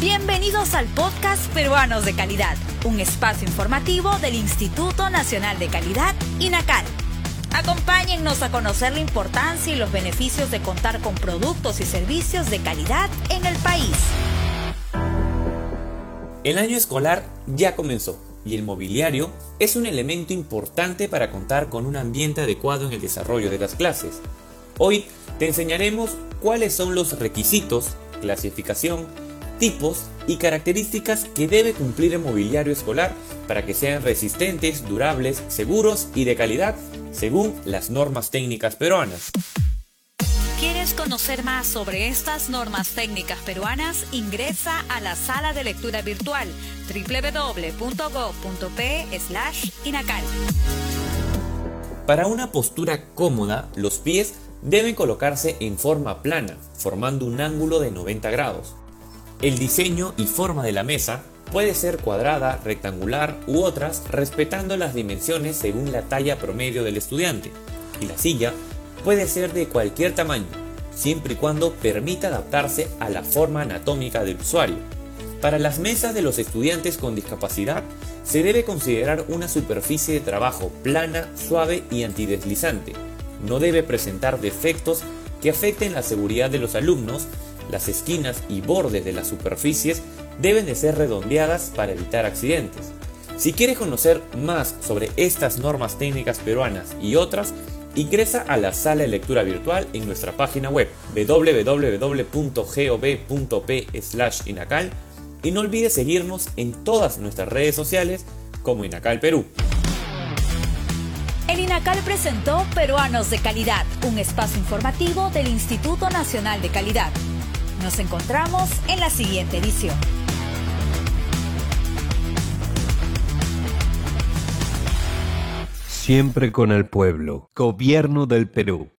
Bienvenidos al podcast Peruanos de Calidad, un espacio informativo del Instituto Nacional de Calidad, INACAL. Acompáñennos a conocer la importancia y los beneficios de contar con productos y servicios de calidad en el país. El año escolar ya comenzó y el mobiliario es un elemento importante para contar con un ambiente adecuado en el desarrollo de las clases. Hoy te enseñaremos cuáles son los requisitos, clasificación, tipos y características que debe cumplir el mobiliario escolar para que sean resistentes, durables, seguros y de calidad según las normas técnicas peruanas. ¿Quieres conocer más sobre estas normas técnicas peruanas? Ingresa a la sala de lectura virtual www.go.p/inacal. Para una postura cómoda, los pies deben colocarse en forma plana, formando un ángulo de 90 grados. El diseño y forma de la mesa puede ser cuadrada, rectangular u otras, respetando las dimensiones según la talla promedio del estudiante. Y la silla puede ser de cualquier tamaño, siempre y cuando permita adaptarse a la forma anatómica del usuario. Para las mesas de los estudiantes con discapacidad, se debe considerar una superficie de trabajo plana, suave y antideslizante. No debe presentar defectos que afecten la seguridad de los alumnos. Las esquinas y bordes de las superficies deben de ser redondeadas para evitar accidentes. Si quieres conocer más sobre estas normas técnicas peruanas y otras, Ingresa a la sala de lectura virtual en nuestra página web www.gov.p/inacal y no olvides seguirnos en todas nuestras redes sociales como Inacal Perú. El INACAL presentó Peruanos de Calidad, un espacio informativo del Instituto Nacional de Calidad. Nos encontramos en la siguiente edición. Siempre con el pueblo. Gobierno del Perú.